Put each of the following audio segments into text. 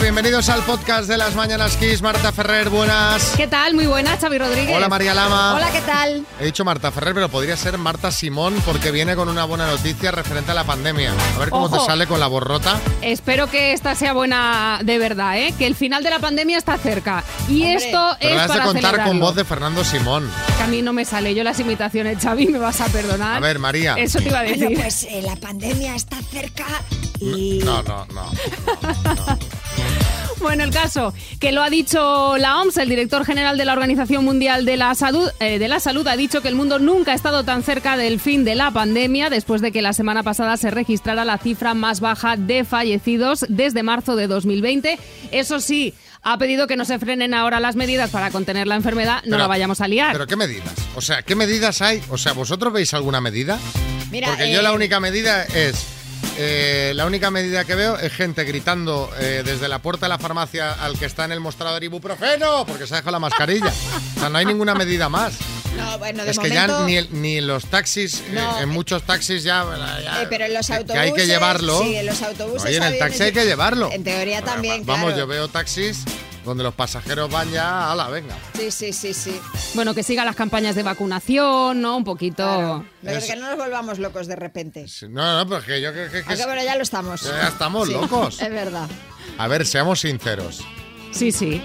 bienvenidos al podcast de las Mañanas Kiss. Marta Ferrer, buenas. ¿Qué tal? Muy buena, Xavi Rodríguez. Hola María Lama. Hola, ¿qué tal? He dicho Marta Ferrer, pero podría ser Marta Simón porque viene con una buena noticia referente a la pandemia. A ver cómo Ojo. te sale con la borrota. Espero que esta sea buena de verdad, ¿eh? Que el final de la pandemia está cerca. Y Hombre. esto Pero es has de para contar con voz de Fernando Simón. Que a mí no me sale. Yo las imitaciones, Xavi, me vas a perdonar. A ver, María. Eso te iba a decir. Bueno, pues eh, la pandemia está cerca y... No, no, no. Bueno, el caso que lo ha dicho la OMS, el director general de la Organización Mundial de la Salud, eh, de la Salud ha dicho que el mundo nunca ha estado tan cerca del fin de la pandemia después de que la semana pasada se registrara la cifra más baja de fallecidos desde marzo de 2020. Eso sí, ha pedido que no se frenen ahora las medidas para contener la enfermedad, no Pero- la vayamos a liar. ¿Pero qué medidas? O sea, ¿qué medidas hay? O sea, ¿vosotros veis alguna medida? Mira, Porque eh, yo la única medida es... eh, la única medida que veo es gente gritando eh, desde la puerta de la farmacia al que está en el mostrador ibuprofeno porque se ha dejado la mascarilla. O sea, no hay ninguna medida más. No, bueno, de Es que ya ni, el- ni en los taxis, eh, No, en muchos taxis ya... ya- Eh, pero en los autobuses... Que hay que llevarlo. Sí, en los autobuses... Oye, en el taxi hay que llevarlo. En teoría también, Vamos, claro. yo veo taxis donde los pasajeros van ya... ¡Hala, venga! Sí, sí, sí, sí. Bueno, que sigan las campañas de vacunación, ¿no? Un poquito... Claro. Es- que no nos volvamos locos de repente. No, no, pues que yo creo que... que- Aunque bueno, ya lo estamos. Ya estamos Sí, locos. Es verdad. A ver, seamos sinceros. Sí, sí.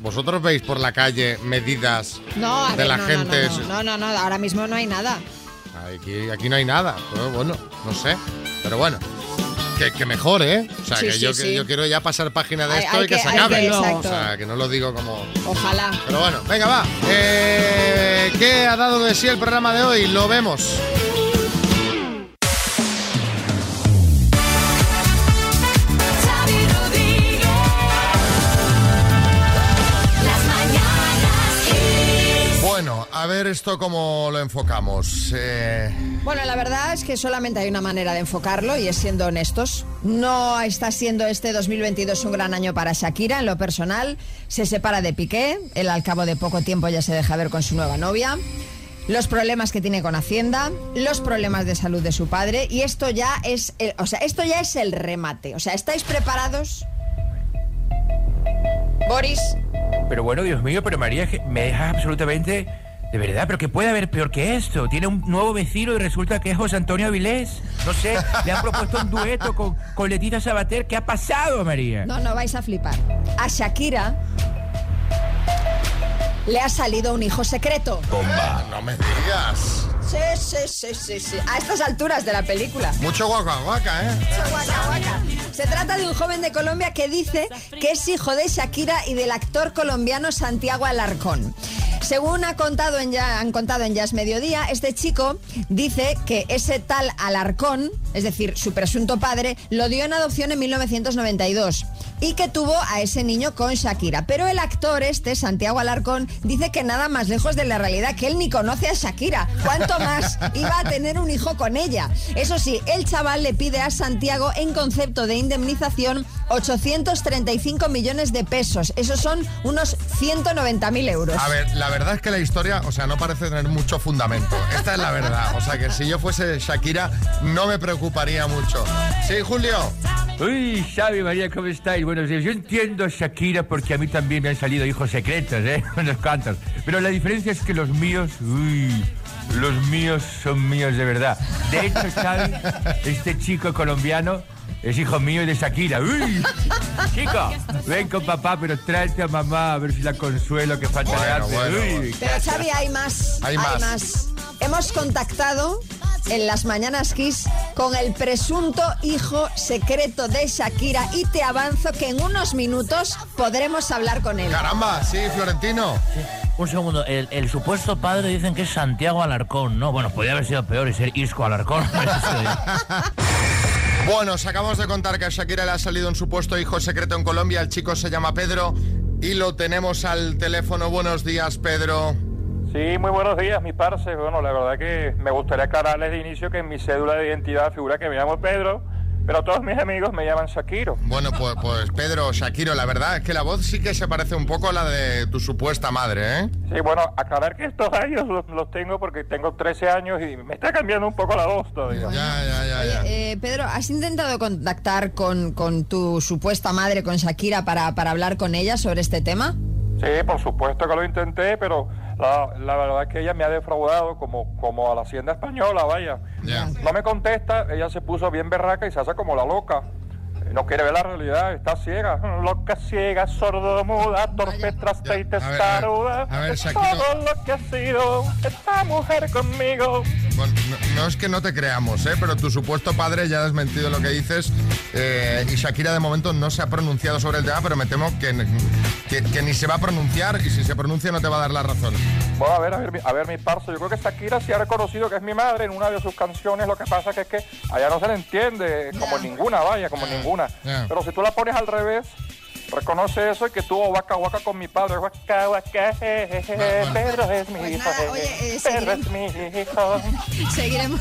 ¿Vosotros veis por la calle medidas No, de ver, la no, gente? No, no, no, no, no, ahora mismo no hay nada. Aquí, aquí no hay nada. Pero bueno, no sé. Pero bueno, que, que mejor, ¿eh? O sea, Sí, que, sí, yo, que yo quiero ya pasar página de Hay- esto hay y que, se acabe. que- o sea, que no lo digo como... Ojalá. Pero bueno, venga, va. Eh, ¿Qué ha dado de sí el programa de hoy? Lo vemos. Ver esto cómo lo enfocamos. Eh, Bueno, la verdad es que solamente hay una manera de enfocarlo y es siendo honestos. No está siendo este 2022 un gran año para Shakira en lo personal. Se separa de Piqué, él al cabo de poco tiempo ya se deja ver con su nueva novia. Los problemas que tiene con Hacienda, los problemas de salud de su padre y esto ya es, el- o sea, esto ya es el remate. O sea, ¿estáis preparados? Boris, Pero bueno, Dios mío, pero María, me dejas absolutamente... De verdad, pero que puede haber peor que esto. Tiene un nuevo vecino y resulta que es José Antonio Avilés. No sé, le han propuesto un dueto con, con Leticia Sabater. ¿Qué ha pasado, María? No, no vais a flipar. A Shakira le ha salido un hijo secreto. bomba, no me digas. Sí, sí, sí, sí, sí. A estas alturas de la película. Mucho guaca guaca, ¿eh? Guaca, guaca. Se trata de un joven de Colombia que dice que es hijo de Shakira y del actor colombiano Santiago Alarcón. Según ha contado en ya, han contado en Jazz Mediodía, este chico dice que ese tal Alarcón, es decir, su presunto padre, lo dio en adopción en 1992 y que tuvo a ese niño con Shakira. Pero el actor este, Santiago Alarcón, dice que nada más lejos de la realidad, que él ni conoce a Shakira. ¿Cuánto más iba a tener un hijo con ella? Eso sí, el chaval le pide a Santiago en concepto de indemnización 835 millones de pesos. Esos son unos 190 mil euros. A ver, la verdad es que la historia, o sea, no parece tener mucho fundamento. Esta es la verdad. O sea, que si yo fuese Shakira, no me preocuparía mucho. Sí, Julio. Uy, Xavi, María, ¿cómo estáis? Bueno, yo entiendo a Shakira porque a mí también me han salido hijos secretos, ¿eh? Unos cuantos. Pero la diferencia es que los míos, uy, los míos son míos de verdad. De hecho, Xavi, este chico colombiano es hijo mío y de Shakira. ¡Uy! Chico, ven con papá, pero tráete a mamá a ver si la consuelo que falta de Bueno, arte. bueno, Uy, bueno. Pero Xavi, hay más. Hay más. Hemos contactado en las mañanas Kiss con el presunto hijo secreto de Shakira y te avanzo que en unos minutos podremos hablar con él. Caramba, sí, Florentino. Un segundo, el, el supuesto padre dicen que es Santiago Alarcón, ¿no? Bueno, podría haber sido peor y ser Isco Alarcón. Bueno, os acabamos de contar que a Shakira le ha salido un supuesto hijo secreto en Colombia. El chico se llama Pedro y lo tenemos al teléfono. Buenos días, Pedro. Sí, muy buenos días, mi parce. Bueno, la verdad que me gustaría aclararles de inicio que en mi cédula de identidad figura que me llamo Pedro pero todos mis amigos me llaman Shakiro. Bueno, pues, pues Pedro, Shakiro, la verdad es que la voz sí que se parece un poco a la de tu supuesta madre, ¿eh? Sí, bueno, aclarar que estos años los, los tengo porque tengo 13 años y me está cambiando un poco la voz todavía. Ya, ya, ya, ya. Eh, Pedro, ¿has intentado contactar con, con tu supuesta madre, con Shakira, para, para hablar con ella sobre este tema? Sí, por supuesto que lo intenté, pero la, la verdad es que ella me ha defraudado como, como a la hacienda española, vaya. Ya. No me contesta, ella se puso bien berraca y se hace como la loca. No quiere ver la realidad, está ciega. Loca, ciega, sordo, muda, torpe, trasta y Ya, a ver, a ver, testaruda. a ver, Shakira. Todo lo que ha sido esta mujer conmigo. Bueno, no, no es que no te creamos, ¿eh? pero tu supuesto padre ya ha desmentido lo que dices eh, y Shakira de momento no se ha pronunciado sobre el tema, pero me temo que, que, que ni se va a pronunciar y si se pronuncia no te va a dar la razón. Bueno, a ver, a ver, mi- a ver, mi parso. Yo creo que Shakira sí ha reconocido que es mi madre en una de sus canciones. Lo que pasa que es que allá no se le entiende, como ninguna, vaya, como ninguna. Ya. Pero si tú la pones al revés, reconoce eso y que tuvo waka waka con mi padre. Waka waka, jejeje, Bueno, bueno. Pedro es mi Pues hijo. nada, jeje, oye, eh, Pedro es mi hijo. Seguiremos,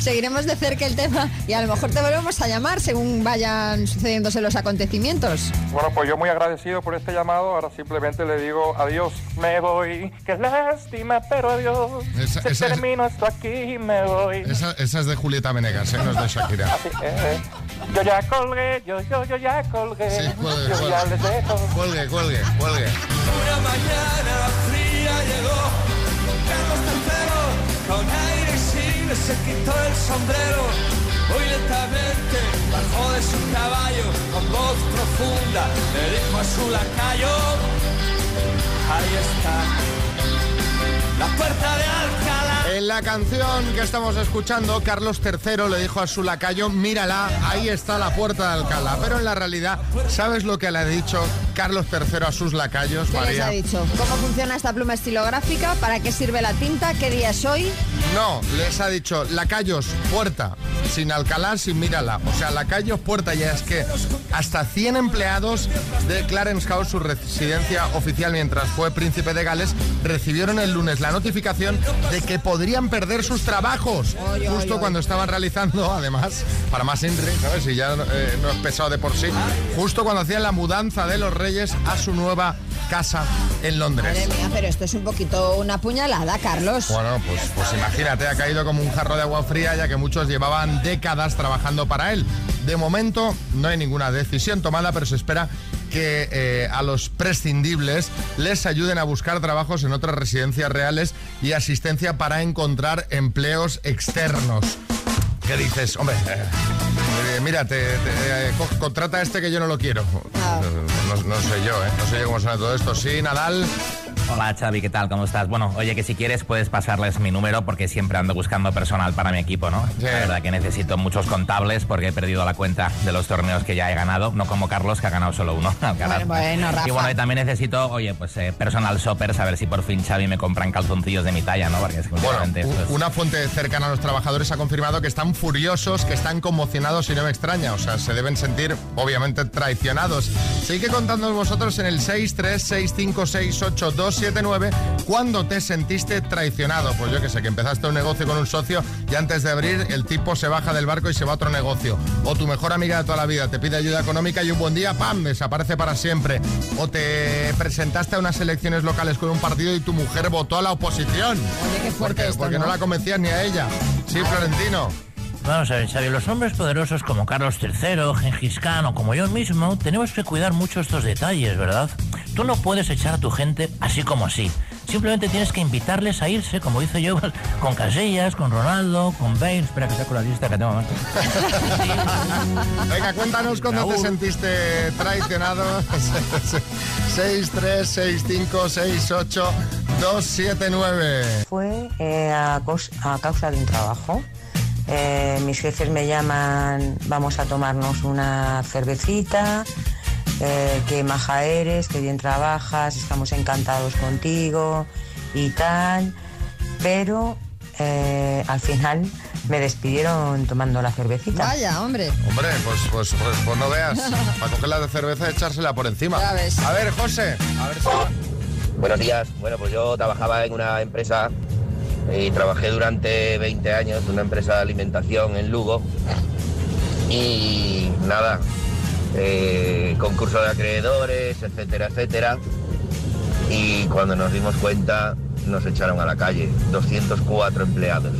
seguiremos de cerca el tema y a lo mejor te volvemos a llamar según vayan sucediéndose los acontecimientos. Bueno, pues yo muy agradecido por este llamado. Ahora simplemente le digo adiós, me voy. Qué lástima, pero adiós. Esa- Se esa es- termino esto aquí, me voy. Esa, esa es de Julieta Venegas, ¿eh? no es de Shakira. Así es. Yo ya colgué, yo, yo, yo ya colgué. Sí, cuelgue, yo ya les dejo. Cuelgue, cuelgue, cuelgue. Una mañana fría llegó Carlos III con aire y cine se quitó el sombrero. Muy lentamente bajó de su caballo con voz profunda le dijo a su lacayo: Ahí está la puerta de Alcalá. En la canción que estamos escuchando, Carlos III le dijo a su lacayo, mírala, ahí está la puerta de Alcalá. Pero en la realidad, ¿sabes lo que le ha dicho Carlos III a sus lacayos, ¿Qué les María? ha dicho? ¿Cómo funciona esta pluma estilográfica? ¿Para qué sirve la tinta? ¿Qué día es hoy? No, les ha dicho, lacayos, puerta, sin Alcalá, sin mírala. O sea, lacayos, puerta, ya es que hasta 100 empleados de Clarence House, su residencia oficial mientras fue príncipe de Gales, recibieron el lunes la notificación de que podrían perder sus trabajos. Oy, justo oy. cuando estaban realizando, además, para más Inri, ¿sabes? Si ya eh, no es pesado de por sí, justo cuando hacían la mudanza de los reyes a su nueva casa en Londres. Madre mía, pero esto es un poquito una puñalada, Carlos. Bueno, pues, pues imagínate, ha caído como un jarro de agua fría ya que muchos llevaban décadas trabajando para él. De momento no hay ninguna decisión tomada, pero se espera que eh, a los prescindibles les ayuden a buscar trabajos en otras residencias reales y asistencia para encontrar empleos externos. ¿Qué dices? Hombre, eh, eh, mira, te, te, eh, co- contrata a este que yo no lo quiero. Ah. No, no sé yo, ¿eh? No sé yo cómo suena todo esto. Sí, Nadal. Hola Xavi, ¿qué tal? ¿Cómo estás? Bueno, oye, que si quieres puedes pasarles mi número porque siempre ando buscando personal para mi equipo, ¿no? Sí. La verdad que necesito muchos contables porque he perdido la cuenta de los torneos que ya he ganado, no como Carlos que ha ganado solo uno. Bueno, bueno, Rafa. Y bueno, y también necesito, oye, pues eh, personal shoppers, a ver si por fin Xavi me compran calzoncillos de mi talla, ¿no? Porque es que Bueno, es- una fuente cercana a los trabajadores ha confirmado que están furiosos, que están conmocionados y no me extraña. O sea, se deben sentir obviamente traicionados. Sigue contándonos vosotros en el 636568279 cuándo te sentiste traicionado. Pues yo que sé, que empezaste un negocio con un socio y antes de abrir el tipo se baja del barco y se va a otro negocio. O tu mejor amiga de toda la vida te pide ayuda económica y un buen día, ¡pam!, desaparece para siempre. O te presentaste a unas elecciones locales con un partido y tu mujer votó a la oposición. Oye, qué fuerte Porque, esto, porque no ¿no? la convencías ni a ella. Sí, Florentino. Vamos a ver, Xavi, los hombres poderosos como Carlos III, Gengis Khan o como yo mismo, tenemos que cuidar mucho estos detalles, ¿verdad? Tú no puedes echar a tu gente así como así. Simplemente tienes que invitarles a irse, como hice yo, con Casillas, con Ronaldo, con Bale. Espera que saco la lista que tengo más. Venga, cuéntanos cuándo te sentiste traicionado. 636568279. Fue eh, a causa de un trabajo. Eh, mis jefes me llaman, vamos a tomarnos una cervecita, eh, qué maja eres, qué bien trabajas, estamos encantados contigo y tal. Pero eh, al final me despidieron tomando la cervecita. Vaya, hombre. Hombre, pues, pues, pues, pues no veas. Para cogerla de cerveza y echársela por encima. Ya ves. A ver, José. A ver si... Buenos días. Bueno, pues yo trabajaba en una empresa y trabajé durante 20 años en una empresa de alimentación en Lugo. Y nada, eh, concurso de acreedores, etcétera, etcétera. Y cuando nos dimos cuenta, nos echaron a la calle, 204 empleados.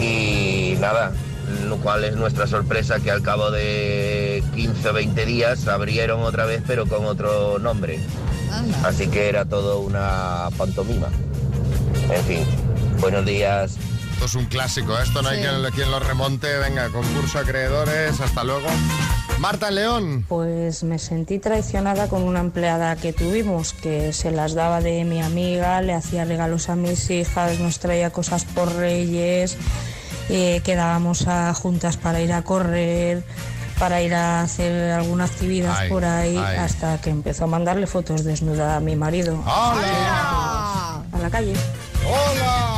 Y nada, lo cual es nuestra sorpresa que al cabo de 15 o 20 días abrieron otra vez, pero con otro nombre. Así que era todo una pantomima. En fin, buenos días. Esto es un clásico, ¿eh? esto no hay quien, quien lo remonte. Venga, concurso acreedores, hasta luego. Marta en León. Pues me sentí traicionada con una empleada que tuvimos, que se las daba de mi amiga, le hacía regalos a mis hijas, nos traía cosas por reyes, eh, quedábamos a- juntas para ir a correr, para ir a hacer alguna actividad Ay, por ahí, ay. hasta que empezó a mandarle fotos desnuda a mi marido ¡Hola! a la calle. ¡Hola!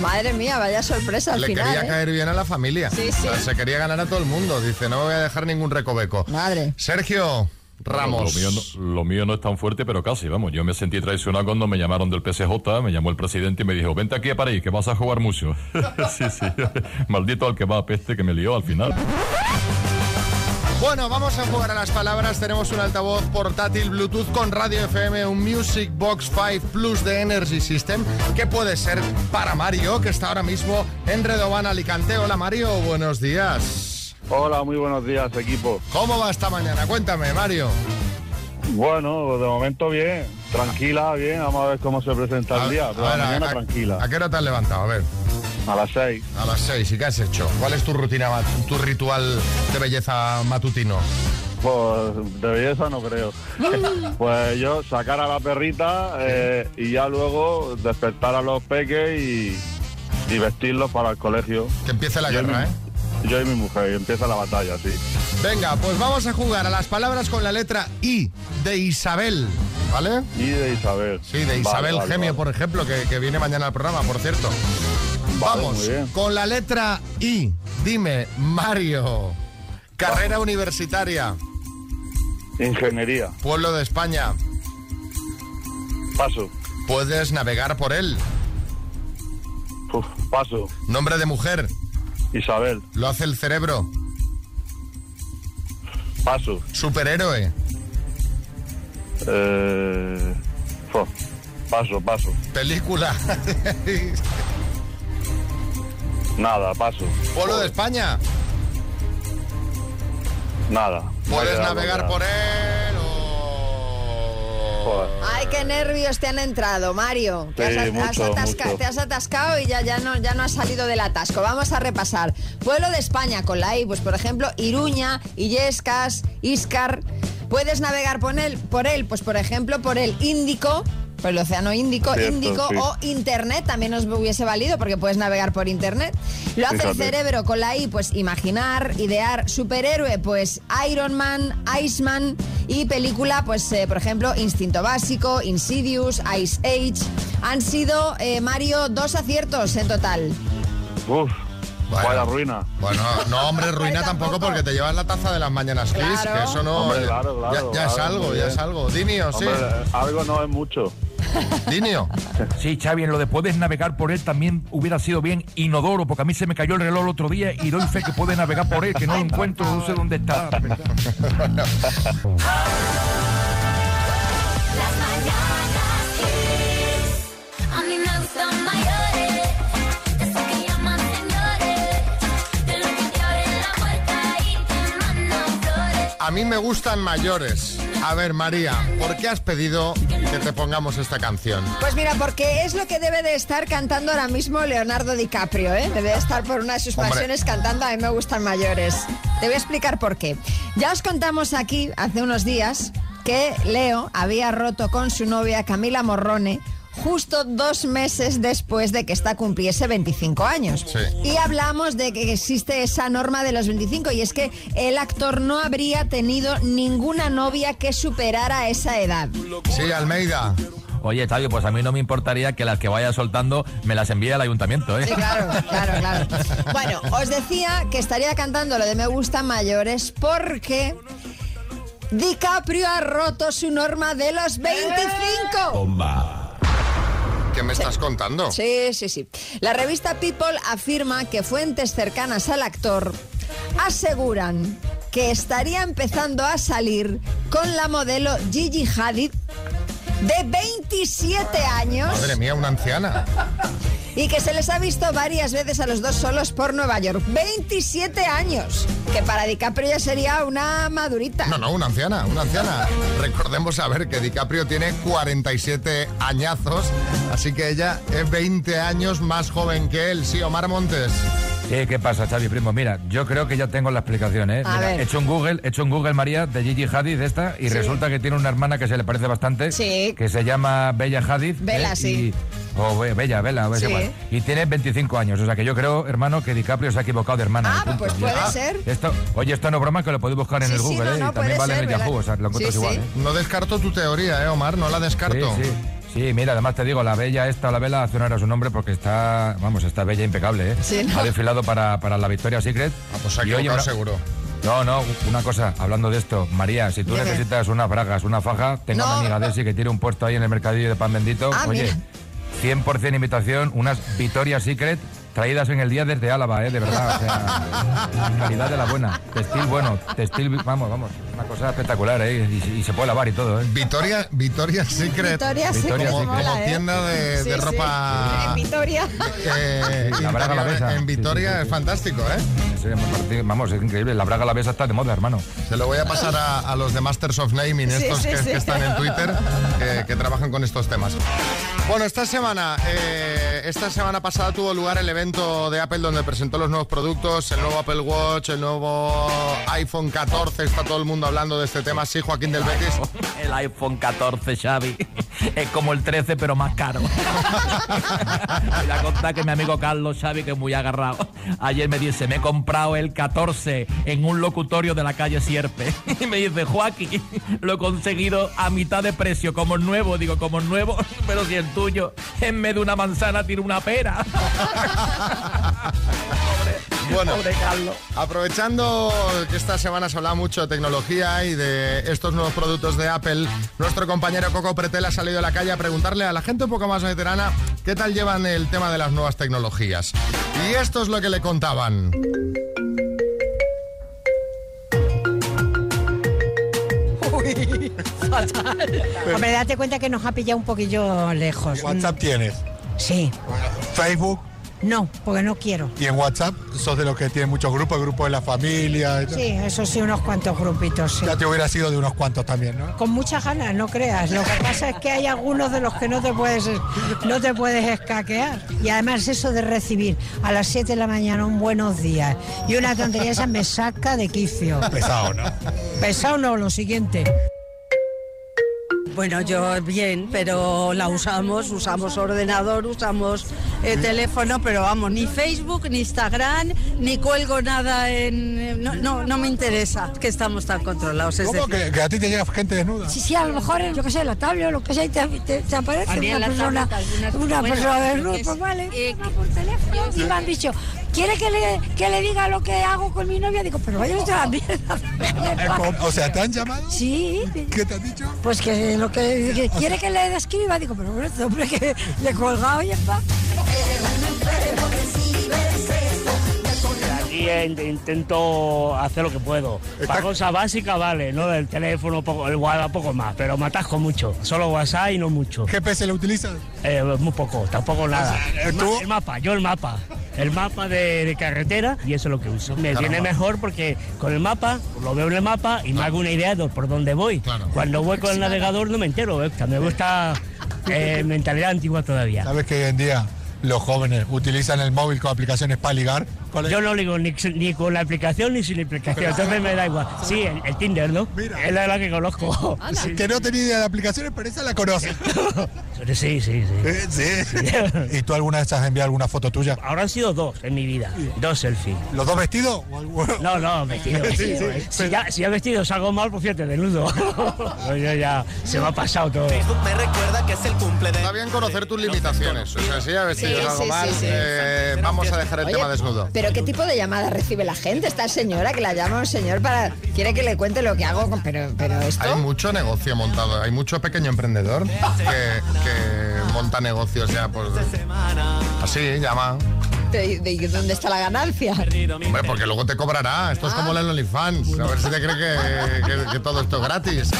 Madre mía, vaya sorpresa al Le final. quería ¿eh? caer bien a la familia. Sí, sí. O sea, se quería ganar a todo el mundo. Dice, no me voy a dejar ningún recoveco. Madre. Sergio Ramos. Lo mío, no, lo mío no es tan fuerte, pero casi, vamos. Yo me sentí traicionado cuando me llamaron del PSJ, me llamó el presidente y me dijo, vente aquí a París, que vas a jugar mucho. sí, sí. Maldito al que va a peste que me lió al final. Bueno, vamos a jugar a las palabras. Tenemos un altavoz portátil Bluetooth con radio FM, un Music Box 5 Plus de Energy System, que puede ser para Mario, que está ahora mismo en Redobán, Alicante. Hola Mario, buenos días. Hola, muy buenos días, equipo. ¿Cómo va esta mañana? Cuéntame, Mario. Bueno, de momento bien, tranquila, bien, vamos a ver cómo se presenta el día. Pero A la ver, mañana a- tranquila, ¿A qué hora te has levantado? A ver. A las seis. A las seis. ¿Y qué has hecho? ¿Cuál es tu rutina, tu ritual de belleza matutino? Pues de belleza no creo. pues yo sacar a la perrita eh, y ya luego despertar a los peques y, y vestirlos para el colegio. Que empiece la Yo guerra, mi- ¿eh? Yo y mi mujer, y empieza la batalla, sí. Venga, pues vamos a jugar a las palabras con la letra I de Isabel, ¿vale? Y de Isabel. Sí, de Vale, Isabel vale, Gemio, vale. por ejemplo, que, que viene mañana al programa, por cierto. Vamos, con la letra I. Dime, Mario. Carrera universitaria. Ingeniería. Pueblo de España. Paso. Puedes navegar por él. Uf, paso. Nombre de mujer. Isabel. Lo hace el cerebro. Paso. Superhéroe. Eh, paso, paso. Película. Nada, paso. Pueblo de España. Nada. Puedes navegar por él o... Joder. Ay, qué nervios te han entrado, Mario. Sí, has, has mucho, atasca- mucho. Te has atascado y ya, ya, no, ya no has salido del atasco. Vamos a repasar. Pueblo de España con la I, pues por ejemplo, Iruña, Illescas, Iscar. Puedes navegar por él, por él, pues por ejemplo, por el Índico, por el Océano Índico, Cierto, Índico sí. o Internet, también nos hubiese valido porque puedes navegar por Internet. Lo hace el cerebro con la I, pues imaginar, idear, superhéroe, pues Iron Man, Iceman y película, pues eh, por ejemplo, Instinto Básico, Insidious, Ice Age. Han sido, eh, Mario, dos aciertos en total. Uf, Bueno. vaya ruina. Bueno, no, hombre, ruina tampoco porque te llevas la taza de las mañanas Kiss, Claro. que eso no... Hombre, claro, claro, ya, ya es algo, ya es algo. Dinio, sí. Hombre, algo no es mucho. Dinio. Sí, Xavi, en lo de puedes navegar por él también hubiera sido bien inodoro, porque a mí se me cayó el reloj el otro día y doy fe que puedes navegar por él, que no lo encuentro, no sé dónde está. A mí me gustan mayores. A ver, María, ¿por qué has pedido que te pongamos esta canción? Pues mira, porque es lo que debe de estar cantando ahora mismo Leonardo DiCaprio, ¿eh? Debe de estar por una de sus Hombre. pasiones cantando A mí me gustan mayores. Te voy a explicar por qué. Ya os contamos aquí hace unos días que Leo había roto con su novia Camila Morrone justo dos meses después de que esta cumpliese 25 años. Sí. Y hablamos de que existe esa norma de los 25 y es que el actor no habría tenido ninguna novia que superara esa edad. Sí, Almeida. Oye, Xavi, pues a mí no me importaría que las que vaya soltando me las envíe al ayuntamiento, ¿eh? Sí, claro, claro, claro. Bueno, os decía que estaría cantando lo de Me gustan mayores porque DiCaprio ha roto su norma de los 25. Que me estás contando? Sí, sí, sí. La revista People afirma que fuentes cercanas al actor aseguran que estaría empezando a salir con la modelo Gigi Hadid de 27 años Madre mía, una anciana. Y que se les ha visto varias veces a los dos solos por Nueva York. 27 años, que para DiCaprio ya sería una madurita. No, no, una anciana, una anciana. Recordemos a ver que DiCaprio tiene 47 añazos, así que ella es 20 años más joven que él. Sí, Omar Montes. Sí, ¿qué pasa, Xavi, primo? Mira, yo creo que ya tengo la explicación, ¿eh? A Mira, ver. he hecho un Google, he hecho un Google, María, de Gigi Hadid, esta, y Sí. resulta que tiene una hermana que se le parece bastante, Sí. que se llama Bella Hadid. Bella, ¿eh? sí. Y- o Be- Bella, Bella, Sí. igual. Y tiene 25 años, o sea que yo creo, hermano, que DiCaprio se ha equivocado de hermana. Ah, pues puede está. ser. Esto, oye, esto no es broma que lo podéis buscar en Sí, el sí, Google, no, ¿eh? no, y también vale en el ser, Yahoo, ¿verdad? o sea, lo encuentras Sí, igual, sí. ¿eh? No descarto tu teoría, ¿eh, Omar? No la descarto. Sí, sí. Sí, mira, además te digo, la bella esta, la vela, hace honor a su nombre porque está, vamos, está bella impecable, ¿eh? Sí, ¿no? Ha desfilado para, para la Victoria's Secret. Ah, pues se ha Y, oye, equivocado una- seguro. No, no, una cosa, hablando de esto, María, si tú Dime. necesitas unas bragas, una faja, tengo No. una amiga Desi que tiene un puesto ahí en el mercadillo de pan bendito. Ah, oye, mira. 100% imitación, unas Victoria's Secret traídas en el día desde Álava, ¿eh? De verdad, o sea, calidad de la buena. Textil bueno, textil, vamos, vamos, una cosa espectacular, ¿eh? Y, y se puede lavar y todo, ¿eh? Victoria, Victoria Secret. Victoria Victoria's como, Secret. como mola, ¿eh? tienda de, Sí, de sí. ropa En Vitoria. eh, La braga alavesa. en Victoria sí, sí, es fantástico, ¿eh? Vamos, es increíble. La braga la besa está de moda, hermano. Se lo voy a pasar a, a los de Masters of Naming, Sí, estos sí, que, sí. que están en Twitter, que, que trabajan con estos temas. Bueno, esta semana, eh, esta semana pasada tuvo lugar el evento de Apple donde presentó los nuevos productos, el nuevo Apple Watch, el nuevo iPhone 14, está todo el mundo hablando de este tema. Sí, Joaquín del Betis. El iPhone 14, Xavi. Es como el 13, pero más caro. Voy a contar que mi amigo Carlos Xavi, que es muy agarrado, ayer me dice, me he comprado el 14 en un locutorio de la calle Sierpe. Y me dice, Joaquín, lo he conseguido a mitad de precio, como nuevo. Digo, como nuevo, pero si el tuyo, en vez de una manzana, tiene una pera. Bueno, Pobre Carlos. aprovechando que esta semana se habla mucho de tecnología y de estos nuevos productos de Apple, nuestro compañero Coco Pretel ha salido a la calle a preguntarle a la gente un poco más veterana qué tal llevan el tema de las nuevas tecnologías. Y esto es lo que le contaban. Hombre, date cuenta que nos ha pillado un poquillo lejos. WhatsApp tienes. Sí. Facebook. No, porque no quiero. Y en WhatsApp sos de los que tienen muchos grupos, grupos de la familia. y tal. Sí, eso sí, unos cuantos grupitos, sí. Ya te hubiera sido de unos cuantos también, ¿no? Con muchas ganas, no creas. Lo que pasa es que hay algunos de los que no te puedes, no te puedes escaquear. Y además eso de recibir a las 7 de la mañana un buenos días y una tontería esa me saca de quicio. Pesado, ¿no? Pesado no, lo siguiente. Bueno, yo bien, pero la usamos, usamos ordenador, usamos eh, teléfono, pero vamos, ni Facebook, ni Instagram, ni cuelgo nada en... eh, No, no, no me interesa que estamos tan controlados. es ¿Cómo decir- que, que a ti te llega gente desnuda? Sí, sí, a lo mejor, yo que sé, la tablet o lo que sea, y te, te- te aparece una persona, una bueno, persona desnuda, pues es- vale, eh, por teléfono, y me han dicho, ¿quiere que le, que le diga lo que hago con mi novia? Digo, pero vaya usted a la mierda. ¿qué? O sea, ¿te han llamado? Sí. ¿Qué te han dicho? Pues que lo que, que quiere que le describa, digo, pero bueno, este hombre que le he colgado y ya está. Intento hacer lo que puedo. Para cosas básicas, vale, ¿no? El teléfono, poco, el WhatsApp, poco más, pero me atasco mucho. Solo WhatsApp y no mucho. ¿GPS lo utilizas? Eh, muy poco, tampoco nada. El, ma- el mapa, yo el mapa. El mapa de, de carretera y eso es lo que uso. Me viene mejor porque con el mapa, lo veo en el mapa y me hago una idea de por dónde voy. Cuando voy con el navegador no me entero, ¿eh? me gusta eh, mentalidad antigua todavía. ¿Sabes que hoy en día los jóvenes utilizan el móvil con aplicaciones para ligar? Yo no ligo ni, ni con la aplicación ni sin la aplicación, entonces me da igual. Sí, el, el Tinder, ¿no? Es la, la que conozco. Sí. Que no tenía idea de aplicaciones, pero esa la conoce. Sí, sí, sí. Sí. ¿Y tú alguna vez has enviado alguna foto tuya? Ahora han sido dos en mi vida, dos selfies. ¿Los dos vestidos? No, no, vestido. Sí, vestido. sí, si, ya, si ya vestido salgo mal, pues fíjate, desnudo. Yo ya, ya se me ha pasado todo. Me recuerda que es el cumple de... Está bien conocer tus limitaciones. O sea, si ya vestido Sí, algo sí, mal, sí, sí. eh, vamos a dejar el Oye, tema desnudo. Pero ¿qué tipo de llamada recibe la gente? Esta señora que la llama un señor para... Quiere que le cuente lo que hago, con- pero, pero esto... Hay mucho negocio montado, hay mucho pequeño emprendedor que, que monta negocios ya, pues... Así, llama. ¿De, de dónde está la ganancia? Hombre, porque luego te cobrará. Esto es como el OnlyFans. A ver si te cree que, que- que todo esto es gratis.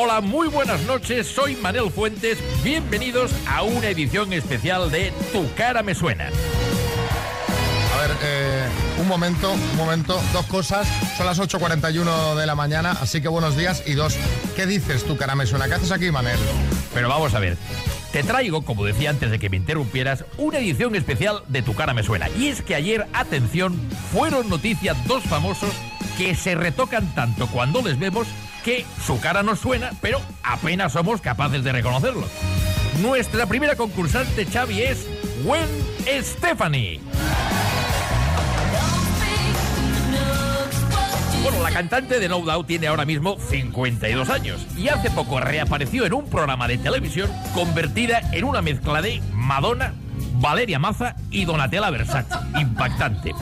Hola, muy buenas noches, soy Manel Fuentes, bienvenidos a una edición especial de Tu cara me suena. A ver, eh, un momento, un momento, dos cosas. Son las 8.41 de la mañana, así que buenos días. Y dos, ¿qué dices tú, cara me suena? ¿Qué haces aquí, Manel? Pero vamos a ver, te traigo, como decía antes de que me interrumpieras, una edición especial de Tu cara me suena. Y es que ayer, atención, fueron noticia dos famosos que se retocan tanto cuando les vemos que su cara nos suena, pero apenas somos capaces de reconocerlos. Nuestra primera concursante, Xavi, es Gwen Stephanie. Bueno, la cantante de No Doubt tiene ahora mismo 52 años y hace poco reapareció en un programa de televisión convertida en una mezcla de Madonna, Valeria Maza y Donatella Versace. Impactante.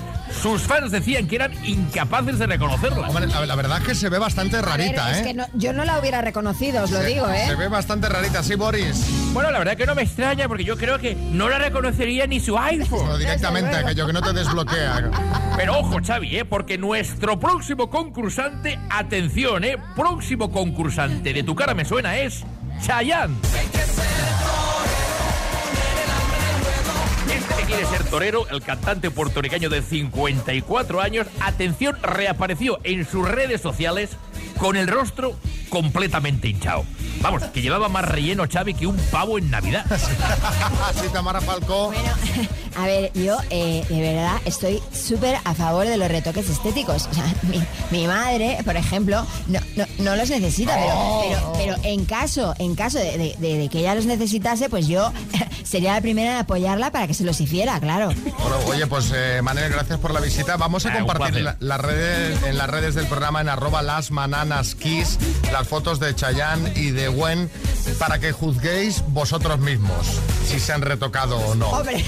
Sus fans decían que eran incapaces de reconocerla. Hombre, la, la verdad es que se ve bastante A ver, rarita, es ¿eh? que no- yo no la hubiera reconocido, os lo Se- digo, ¿eh? Se ve bastante rarita, sí, Boris. Bueno, la verdad que no me extraña porque yo creo que no la reconocería ni su iPhone. Directamente, aquello que no te desbloquea. Pero ojo, Xavi, ¿eh? porque nuestro próximo concursante, atención, ¿eh? próximo concursante de Tu cara me suena es Chayanne. Quiere ser torero, el cantante puertorriqueño de 54 años, atención, reapareció en sus redes sociales con el rostro completamente hinchado. Vamos, que llevaba más relleno Xavi que un pavo en Navidad. Así Tamara Falcó. A ver, yo eh, de verdad estoy súper a favor de los retoques estéticos. O sea, mi, mi madre, por ejemplo, no, no, no los necesita, pero- No. pero, pero, en caso, en caso de, de- de- de que ella los necesitase, pues yo sería la primera en apoyarla para que se los hiciera, claro. Bueno, oye, pues eh, Manel, gracias por la visita. Vamos a Ah, compartir la- las redes, en las redes del programa en arroba las kiss las fotos de Chayanne y de Gwen para que juzguéis vosotros mismos si se han retocado o no. Hombre.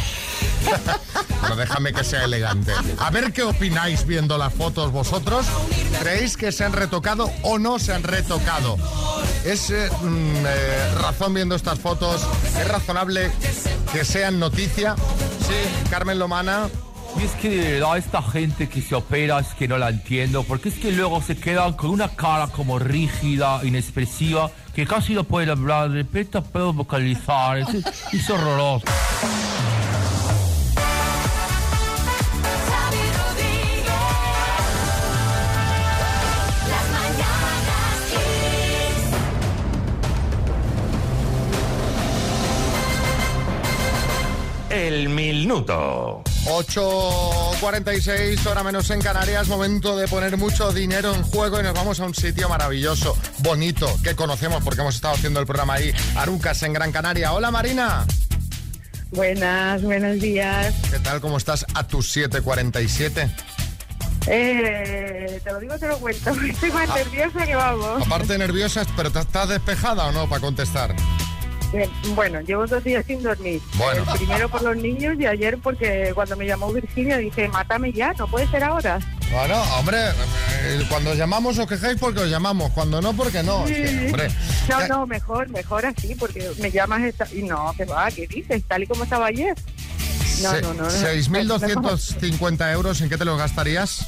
Pero déjame que sea elegante. A ver qué opináis viendo las fotos vosotros. ¿Creéis que se han retocado o no se han retocado? ¿Es eh, mm, eh, razón viendo estas fotos? ¿Es razonable que sean noticia? Sí, Carmen Lomana. Y es que de verdad esta gente que se opera es que no la entiendo, porque es que luego se quedan con una cara como rígida, inexpresiva, que casi no pueden hablar, de repente puedo vocalizar, es, es horroroso. El minuto. 8.46, hora menos en Canarias, momento de poner mucho dinero en juego y nos vamos a un sitio maravilloso, bonito, que conocemos porque hemos estado haciendo el programa ahí, Arucas en Gran Canaria. Hola Marina. Buenas, buenos días. ¿Qué tal? ¿Cómo estás a tus 7.47? Eh, te lo digo, te lo cuento. Estoy más nerviosa que vamos. Aparte nerviosa, pero ¿te- ¿estás despejada o no para contestar? Eh, Bueno, llevo dos días sin dormir. Bueno. El primero por los niños y ayer porque cuando me llamó Virginia dije, mátame ya, no puede ser ahora. Bueno, hombre, eh, cuando os llamamos os quejáis porque os llamamos, cuando no porque no. Es que, hombre, No, ya- no, mejor, mejor así, porque me llamas esta- y no, que va, ¿qué dices? Tal y como estaba ayer. No, se- no, no, no. 6.250 euros, ¿en qué te los gastarías?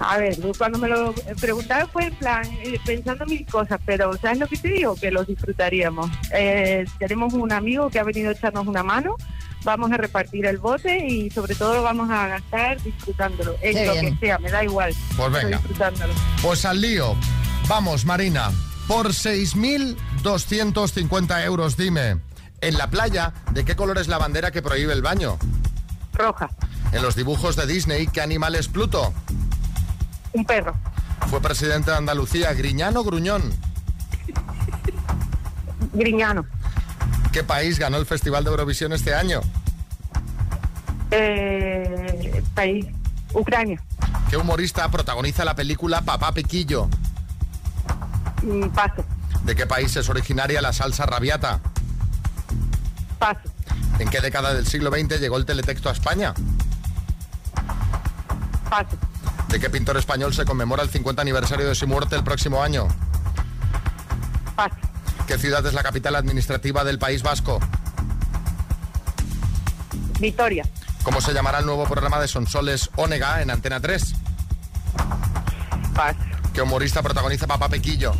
A ver, tú cuando me lo preguntaron fue en plan, eh, pensando mil cosas, pero ¿sabes lo que te digo? Que los disfrutaríamos. Eh, tenemos un amigo que ha venido a echarnos una mano, vamos a repartir el bote y sobre todo lo vamos a gastar disfrutándolo, en Qué lo bien. que sea, me da igual. Pues venga. Disfrutándolo. Pues al lío. Vamos, Marina. Por 6.250 euros, dime. En la playa, ¿de qué color es la bandera que prohíbe el baño? Roja. En los dibujos de Disney, ¿qué animal es Pluto? Un perro. Fue presidente de Andalucía, ¿Griñán o Gruñón? Griñano. ¿Qué país ganó el Festival de Eurovisión este año? Eh, país. Ucrania. ¿Qué humorista protagoniza la película Papá Piquillo? Mm, Paso. ¿De qué país es originaria la salsa rabiata? Paso. ¿En qué década del siglo XX llegó el teletexto a España? Paso. ¿De qué pintor español se conmemora el 50 aniversario de su muerte el próximo año? ¿Qué ciudad es la capital administrativa del País Vasco? Vitoria. ¿Cómo se llamará el nuevo programa de Sonsoles Onega en Antena 3? Paz. ¿Qué humorista protagoniza Papá Pequillo?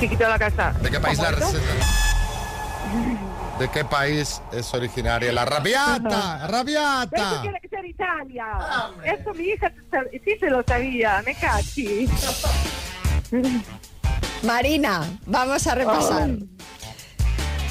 Chiquito de la casa. ¿De qué país la. ¿De qué país es originaria? La rabiata, Eso rabiata. tiene que ser Italia. Eso mi hija sí se lo sabía, me cachi. Marina, vamos a repasar.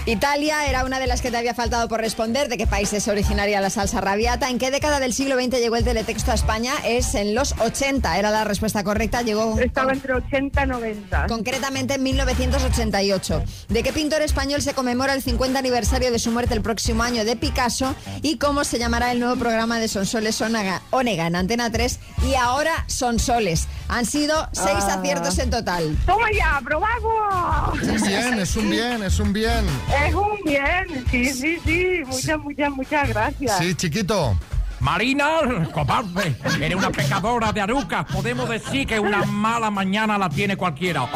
Italia era una de las que te había faltado por responder. ¿De qué país es originaria la salsa rabiata? ¿En qué década del siglo XX llegó el teletexto a España? Es en los 80. Era la respuesta correcta. Llegó Estaba entre 80 y 90. concretamente en 1988. ¿De qué pintor español se conmemora el 50 aniversario de su muerte el próximo año de Picasso? ¿Y cómo se llamará el nuevo programa de Sonsoles Onega, Onega en Antena 3? Y ahora Sonsoles. Han sido seis Ah. aciertos en total. ¡Toma ya, probamos! Un bien, es un bien, es un bien. Es un bien, sí, sí, sí. Muchas, muchas, muchas gracias. Sí, chiquito. Marina, cobarde, eres una pecadora de arucas. Podemos decir que una mala mañana la tiene cualquiera.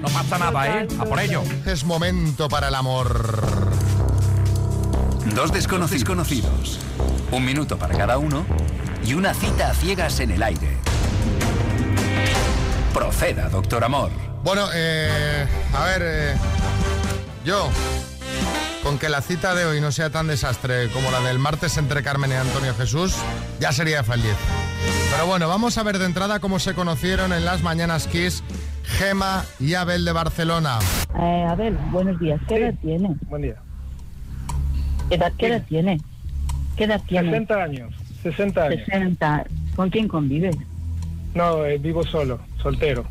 No pasa nada, ¿eh? A por ello. Es momento para el amor. Dos desconocidos conocidos. Un minuto para cada uno y una cita a ciegas en el aire. Proceda, doctor Amor. Bueno, eh, a ver, eh, yo, con que la cita de hoy no sea tan desastre como la del martes entre Carmen y Antonio Jesús, ya sería feliz. Pero bueno, vamos a ver de entrada cómo se conocieron en las Mañanas Kiss Gema y Abel de Barcelona. Eh, Abel, buenos días. ¿Qué edad tiene? Buen día. ¿Qué edad, qué edad tiene? ¿Qué edad tiene? 60 años. 60 años. 60. ¿Con quién convives? No, eh, vivo solo, soltero.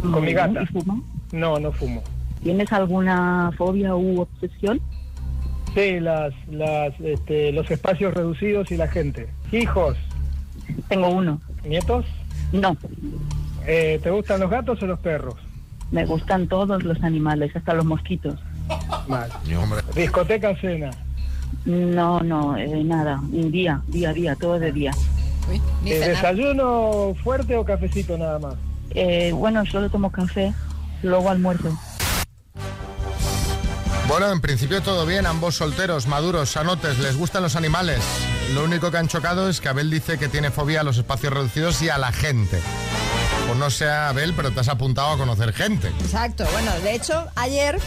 Con mi gata. ¿Y fuma? No, no fumo. ¿Tienes alguna fobia u obsesión? Sí, las, las, este, los espacios reducidos y la gente. Hijos. Tengo uno. ¿Nietos? No. Eh, ¿Te gustan los gatos o los perros? Me gustan todos los animales, hasta los mosquitos. Mal. Discoteca o cena. No, no, eh, nada. Un día, día a día, todo de día. Eh, ¿Desayuno fuerte o cafecito nada más? Eh, bueno, solo tomo café, luego almuerzo. Bueno, en principio todo bien, ambos solteros, maduros, sanotes, les gustan los animales. Lo único que han chocado es que Abel dice que tiene fobia a los espacios reducidos y a la gente. Pues no sea Abel, pero te has apuntado a conocer gente. Exacto. Bueno, de hecho, ayer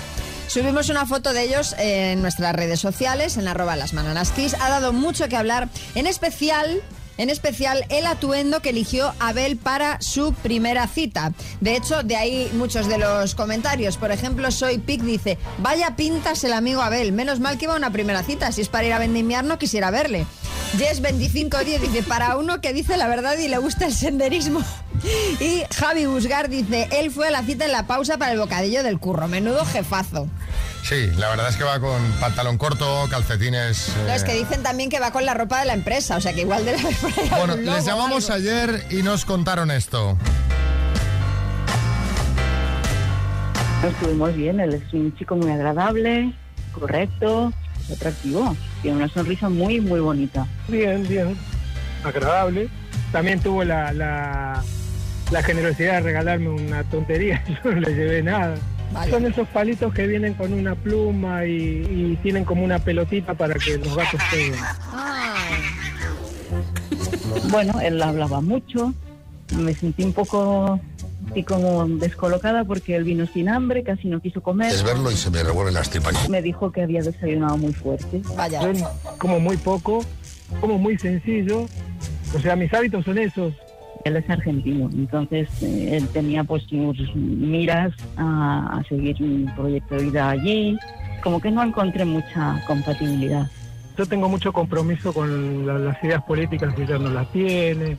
subimos una foto de ellos en nuestras redes sociales, en arroba las. Ha dado mucho que hablar, en especial... En especial el atuendo que eligió Abel para su primera cita. De hecho, de ahí muchos de los comentarios. Por ejemplo, Soy Pic dice, vaya pintas el amigo Abel. Menos mal que iba a una primera cita. Si es para ir a vendimiar, no quisiera verle. Jess2510 dice, para uno que dice la verdad y le gusta el senderismo. Y Javi Busgar dice, él fue a la cita en la pausa para el bocadillo del curro. Menudo jefazo. Sí, la verdad es que va con pantalón corto, calcetines. eh, Los que dicen también que va con la ropa de la empresa, o sea que igual de la Bueno, les llamamos ayer y nos contaron esto. Estuvimos bien, él es un chico muy agradable, correcto, atractivo. Tiene una sonrisa muy, muy bonita. Bien, bien. Agradable. También tuvo la, la, la generosidad de regalarme una tontería. Yo no le llevé nada. Son esos palitos que vienen con una pluma y, y tienen como una pelotita para que los gatos peguen. Bueno, él hablaba mucho, me sentí un poco así como descolocada porque él vino sin hambre, casi no quiso comer. Es verlo y se me revuelven las tripas. Me dijo que había desayunado muy fuerte. Vaya. Yo como muy poco, como muy sencillo. O sea, mis hábitos son esos. Él es argentino, entonces eh, él tenía pues sus miras a, a seguir un proyecto de vida allí. Como que no encontré mucha compatibilidad. Yo tengo mucho compromiso con la- las ideas políticas que ella no las tiene.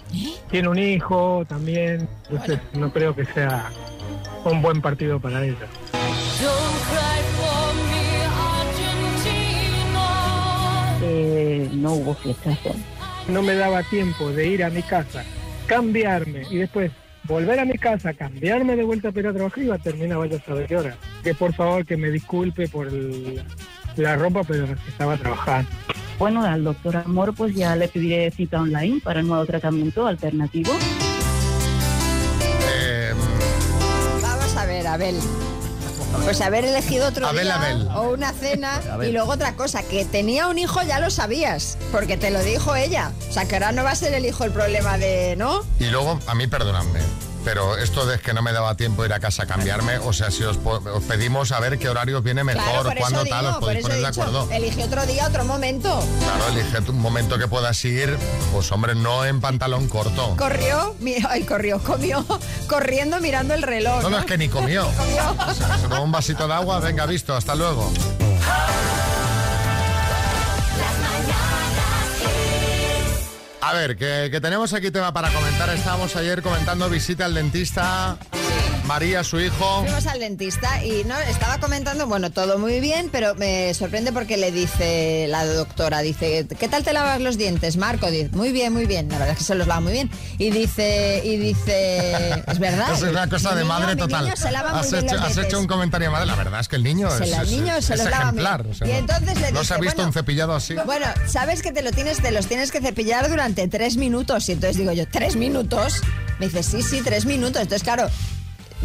Tiene un hijo también. Entonces no creo que sea un buen partido para ella. Eh, no hubo flechazo. No me daba tiempo de ir a mi casa, cambiarme y después volver a mi casa, cambiarme de vuelta para ir a trabajar y iba a terminar vaya a saber qué hora. Que por favor que me disculpe por el- la ropa, pero estaba trabajando. Bueno, al doctor Amor pues ya le pediré cita online para el nuevo tratamiento alternativo. Eh, Abel. Pues haber elegido otro Abel, día Abel. o una cena Abel. y luego otra cosa, que tenía un hijo ya lo sabías, porque te lo dijo ella. O sea, que ahora no va a ser el hijo el problema de, ¿no? Y luego, a mí, perdonadme, pero esto de que no me daba tiempo ir a casa a cambiarme, o sea, si os, pedimos a ver qué horario viene mejor, claro, cuándo tal, os podéis poner de acuerdo. elige otro día, otro momento. Claro, elige un momento que puedas ir, pues hombre, no en pantalón corto. Corrió, mi- ay, corrió, comió, corriendo mirando el reloj. No, no, es que ni comió. comió. O sea, se tomó un vasito de agua, venga, visto, hasta luego. A ver, que, que tenemos aquí tema para comentar. Estábamos ayer comentando visita al dentista. María, su hijo. Fuimos al dentista y no estaba comentando, bueno, todo muy bien, pero me sorprende porque le dice la doctora, dice, ¿qué tal te lavas los dientes, Marco? Dice, muy bien, muy bien. La verdad es que se los lava muy bien. Y dice, y dice, es verdad. Es una cosa mi de niño- madre total. niño se lava muy has bien hecho, los has hecho un comentario de madre. La verdad es que el niño Se es, es- se los lava ejemplar. bien. o sea, Y no- entonces le no se ha dice, visto bueno, un cepillado así. Bueno, sabes que te lo tienes, te los tienes que cepillar durante tres minutos. Y entonces digo yo, ¿tres minutos? Me dice, sí, sí, tres minutos. Entonces, claro,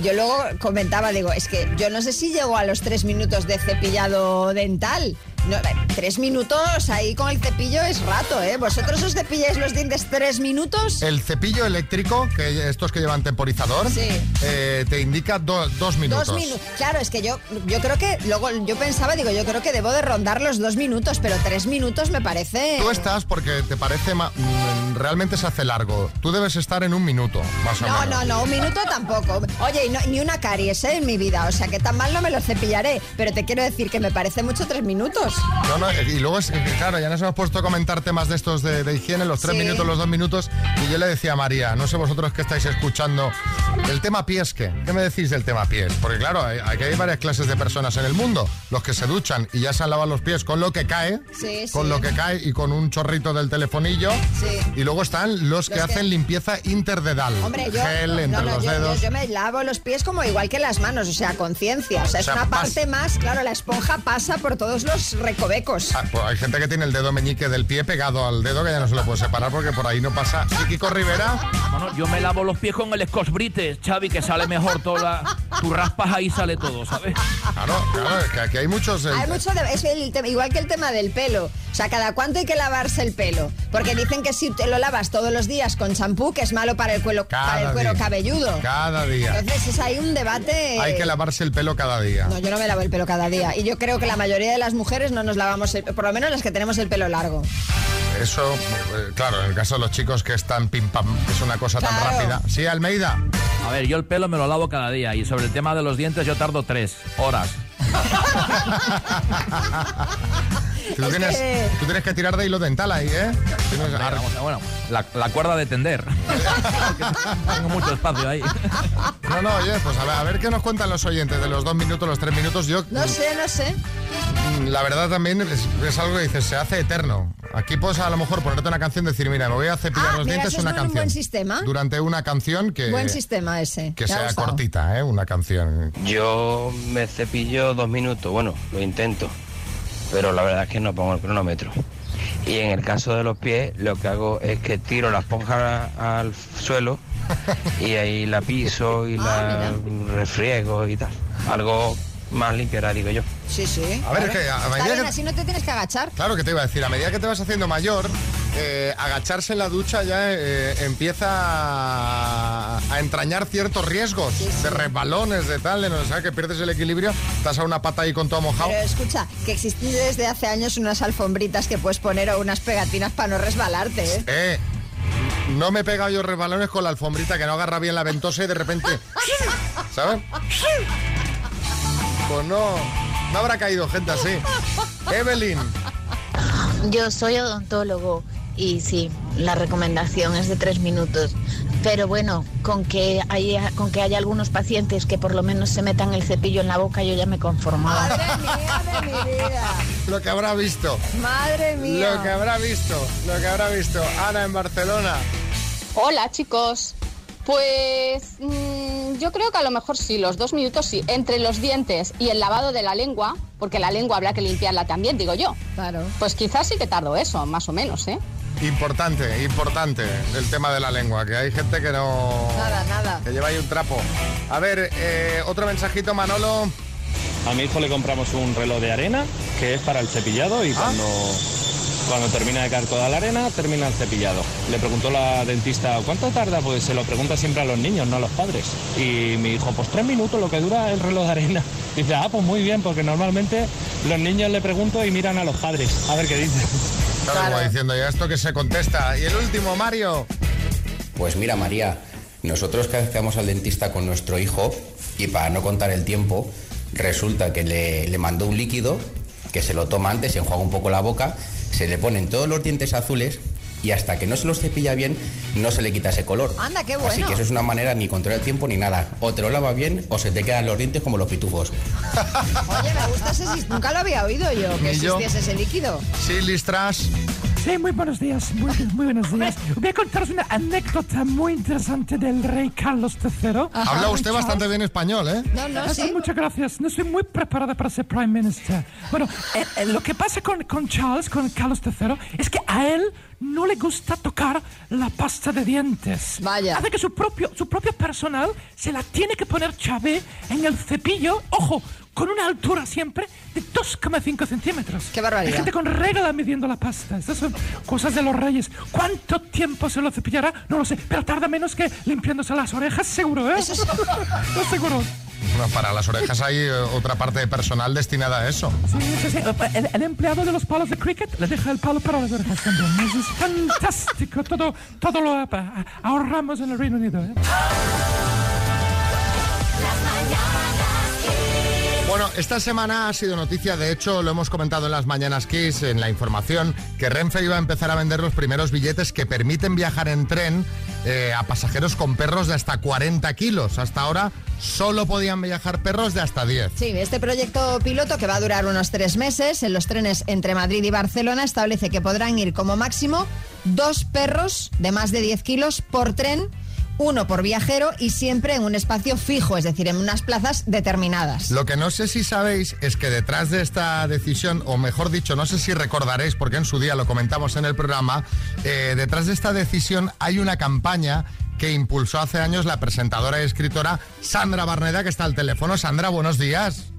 yo luego comentaba, digo, es que yo no sé si llego a los tres minutos de cepillado dental. No, tres minutos ahí con el cepillo es rato, ¿eh? ¿Vosotros os cepilláis los dientes tres minutos? El cepillo eléctrico, que estos que llevan temporizador, Sí. eh, te indica do- dos minutos. Dos minutos. Claro, es que yo, yo creo que, luego yo pensaba, digo, yo creo que debo de rondar los dos minutos, pero tres minutos me parece... Tú estás porque te parece ma- realmente se hace largo. Tú debes estar en un minuto, más o No, menos. no, no, un minuto tampoco. Oye, y no- ni una caries ¿eh? en mi vida, o sea que tan mal no me lo cepillaré, pero te quiero decir que me parece mucho tres minutos. No, no, y luego es, claro, ya nos hemos puesto a comentar temas de estos de, de higiene, los tres Sí. minutos, los dos minutos, y yo le decía a María, no sé vosotros que estáis escuchando, el tema pies, ¿qué? ¿Qué me decís del tema pies? Porque claro, aquí hay varias clases de personas en el mundo, los que se duchan y ya se han lavado los pies con lo que cae, Sí, con sí. lo que cae y con un chorrito del telefonillo, Sí. y luego están los que Los que- hacen limpieza interdedal, Hombre, yo, gel entre no, no, los yo, dedos. yo- yo me lavo los pies como igual que las manos, o sea, conciencia. O sea, es O sea, una pas- parte más, claro, la esponja pasa por todos los recovecos. Ah, pues hay gente que tiene el dedo meñique del pie pegado al dedo que ya no se lo puede separar porque por ahí no pasa. ¿Y Kiko Rivera? Bueno, yo me lavo los pies con el Scotch Brite, Xavi, que sale mejor toda. Tu raspas ahí sale todo, ¿sabes? Claro, claro, es que aquí hay muchos. eh, Hay mucho de- es el tema- igual que el tema del pelo. O sea, cada cuánto hay que lavarse el pelo. Porque dicen que si te lo lavas todos los días con champú, que es malo para el cuero, para el cuero día. cabelludo. Cada día. Entonces es ahí un debate. Hay que lavarse el pelo cada día. No, yo no me lavo el pelo cada día. Y yo creo que la mayoría de las mujeres no nos lavamos, el- por lo menos las que tenemos el pelo largo. Eso, eh, claro, en el caso de los chicos que es tan pim pam, es una cosa tan rápida. Sí, Almeida. A ver, yo el pelo me lo lavo cada día y sobre el tema de los dientes yo tardo tres horas. Tú, Es tienes, que- tú tienes que tirar de hilo dental ahí, ¿eh? Tienes- Venga, vamos a- bueno, la, la cuerda de tender. Tengo mucho espacio ahí. No, no, oye, pues a ver, a ver qué nos cuentan los oyentes de los dos minutos, los tres minutos. Yo, No sé, no sé. mm, la verdad también es, es algo que dices, se hace eterno. Aquí puedes a lo mejor ponerte una canción y decir, mira, me voy a cepillar Ah, los mira, dientes eso es una un canción. buen sistema. Durante una canción que, Buen sistema ese. que sea gustado. cortita, ¿eh? Una canción. Yo me cepillo dos minutos, bueno, lo intento, pero la verdad es que no pongo el cronómetro. Y en el caso de los pies, lo que hago es que tiro la esponja al suelo y ahí la piso y la refriego y tal. Algo más limpiará, digo yo. Sí, sí. A ver, claro. es que a medida bien, que- así no te tienes que agachar. Claro que te iba a decir, a medida que te vas haciendo mayor, eh, agacharse en la ducha ya eh, empieza a, entrañar ciertos riesgos de resbalones, de tal, de no sé, que pierdes el equilibrio, estás a una pata ahí con todo mojado. Pero escucha, que existen desde hace años unas alfombritas que puedes poner o unas pegatinas para no resbalarte, ¿eh? Eh, no me he pegado yo resbalones con la alfombrita que no agarra bien la ventosa y de repente, ¿sabes? Pues no, no habrá caído gente así. Evelyn. Yo soy odontólogo y sí, la recomendación es de tres minutos. Pero bueno, con que haya, con que haya algunos pacientes que por lo menos se metan el cepillo en la boca, yo ya me conformaba. mi vida. Lo que habrá visto. Madre mía. Lo que habrá visto. Lo que habrá visto. Ana en Barcelona. Hola chicos. Pues mm, yo creo que a lo mejor sí, los dos minutos sí, entre los dientes y el lavado de la lengua, porque la lengua habrá que limpiarla también, digo yo. Claro. Pues quizás sí que tardo eso, más o menos, ¿eh? Importante, importante el tema de la lengua, que hay gente que no... Nada, nada. Que lleva ahí un trapo. A ver, eh, otro mensajito, Manolo. A mi hijo le compramos un reloj de arena que es para el cepillado y cuando, cuando termina de caer toda la arena, termina el cepillado. Le preguntó la dentista, ¿cuánto tarda? Pues se lo pregunta siempre a los niños, no a los padres. Y mi hijo, pues tres minutos lo que dura el reloj de arena. Dice, ah, pues muy bien, porque normalmente los niños le pregunto y miran a los padres, a ver qué dicen. Claro, como diciendo ya esto que se contesta. Y el último, Mario. Pues mira, María, nosotros cada vez que vamos al dentista con nuestro hijo, y para no contar el tiempo, resulta que le, le mandó un líquido que se lo toma antes, se enjuaga un poco la boca, se le ponen todos los dientes azules y hasta que no se los cepilla bien, no se le quita ese color. Anda, qué Así bueno. que eso es una manera ni controlar el tiempo ni nada. O te lo lava bien o se te quedan los dientes como los pitufos. Oye, me gusta ese Nunca lo había oído yo, que Ni yo. existiese ese líquido. Sí, Listras. Sí, muy buenos días, muy, muy buenos días. Voy a contaros una anécdota muy interesante del rey Carlos III. Habla usted bastante bien español, ¿eh? No, no, sí. Muchas gracias. No soy muy preparada para ser Prime Minister. Bueno, eh, eh, lo que pasa con, con Charles, con Carlos III, es que a él no le gusta tocar la pasta de dientes. Vaya. Hace que su propio, su propio personal se la tiene que poner Chávez en el cepillo, ojo, con una altura siempre de 2,5 centímetros. Qué barbaridad. Hay gente con regla midiendo la pasta. Estas son cosas de los reyes. ¿Cuánto tiempo se lo cepillará? No lo sé, pero tarda menos que limpiándose las orejas, seguro, ¿eh? No, seguro. Bueno, para las orejas hay eh, otra parte de personal destinada a eso. Sí, sí, sí. El, el empleado de los palos de cricket le deja el palo para las orejas también. Eso es fantástico. Todo, todo lo ah, ahorramos en el Reino Unido. ¿eh? Bueno, esta semana ha sido noticia, de hecho lo hemos comentado en las Mañanas Kiss, en la información, que Renfe iba a empezar a vender los primeros billetes que permiten viajar en tren eh, a pasajeros con perros de hasta 40 kilos. Hasta ahora solo podían viajar perros de hasta 10. Sí, este proyecto piloto que va a durar unos tres meses en los trenes entre Madrid y Barcelona establece que podrán ir como máximo dos perros de más de 10 kilos por tren, uno por viajero y siempre en un espacio fijo, es decir, en unas plazas determinadas. Lo que no sé si sabéis es que detrás de esta decisión, o mejor dicho, no sé si recordaréis, porque en su día lo comentamos en el programa, eh, detrás de esta decisión hay una campaña que impulsó hace años la presentadora y escritora Sandra Barneda, que está al teléfono. Sandra, buenos días.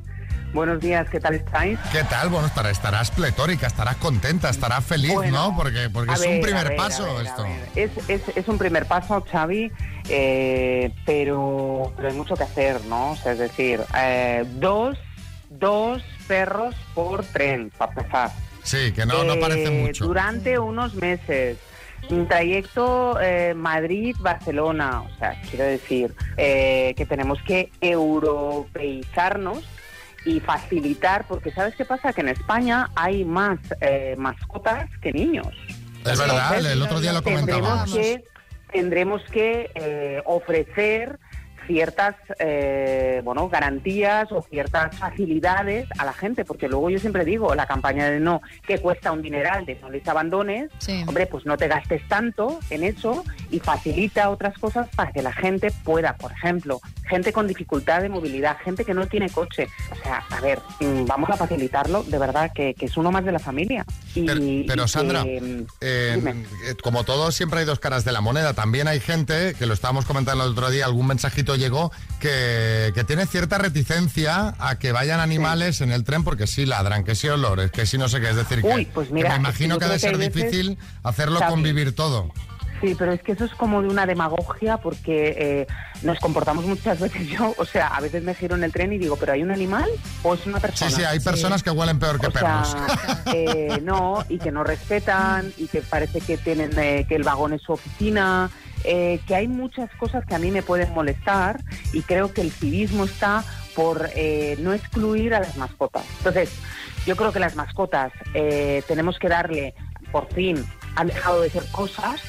Buenos días, ¿qué tal estáis? ¿Qué tal? Bueno, estará- estarás pletórica, estarás contenta, estarás feliz, Bueno, ¿no? Porque, porque es ver, un primer ver, paso ver, esto. Es, es, es un primer paso, Xavi, eh, pero, pero hay mucho que hacer, ¿no? O sea, es decir, eh, dos, dos perros por tren, para empezar. Sí, que no, no Eh, parece mucho. Durante unos meses. Un trayecto eh, Madrid-Barcelona. O sea, quiero decir eh, que tenemos que europeizarnos y facilitar, porque ¿sabes qué pasa? Que en España hay más eh, mascotas que niños. Es verdad, el, el otro día lo Tendremos comentábamos. que, tendremos que eh, ofrecer ciertas eh, bueno garantías o ciertas facilidades a la gente porque luego yo siempre digo la campaña de no que cuesta un dineral de no les abandones hombre pues no te gastes tanto en eso y facilita otras cosas para que la gente pueda por ejemplo gente con dificultad de movilidad gente que no tiene coche. O sea a ver mm, vamos a facilitarlo de verdad que, que es uno más de la familia. Y, Pero y Sandra, que, eh, eh, como todo, siempre hay dos caras de la moneda. También hay gente, que lo estábamos comentando el otro día, algún mensajito llegó, que, que tiene cierta reticencia a que vayan animales en el tren porque sí ladran, que sí olores, que sí no sé qué. Es decir, que, Uy, pues que mira, me es que imagino yo que ha de ser difícil hacerlo Xavi, convivir todo. Sí, pero es que eso es como de una demagogia porque eh, nos comportamos muchas veces yo, o sea, a veces me giro en el tren y digo, ¿pero hay un animal o es una Sí, persona? sí, hay personas que huelen peor que O sea, perros. eh, no, y que no respetan, y que parece que tienen eh, que el vagón es su oficina, eh, que hay muchas cosas que a mí me pueden molestar y creo que el civismo está por eh, no excluir a las mascotas. Entonces, yo creo que las mascotas eh, tenemos que darle, por fin, han dejado de ser cosas,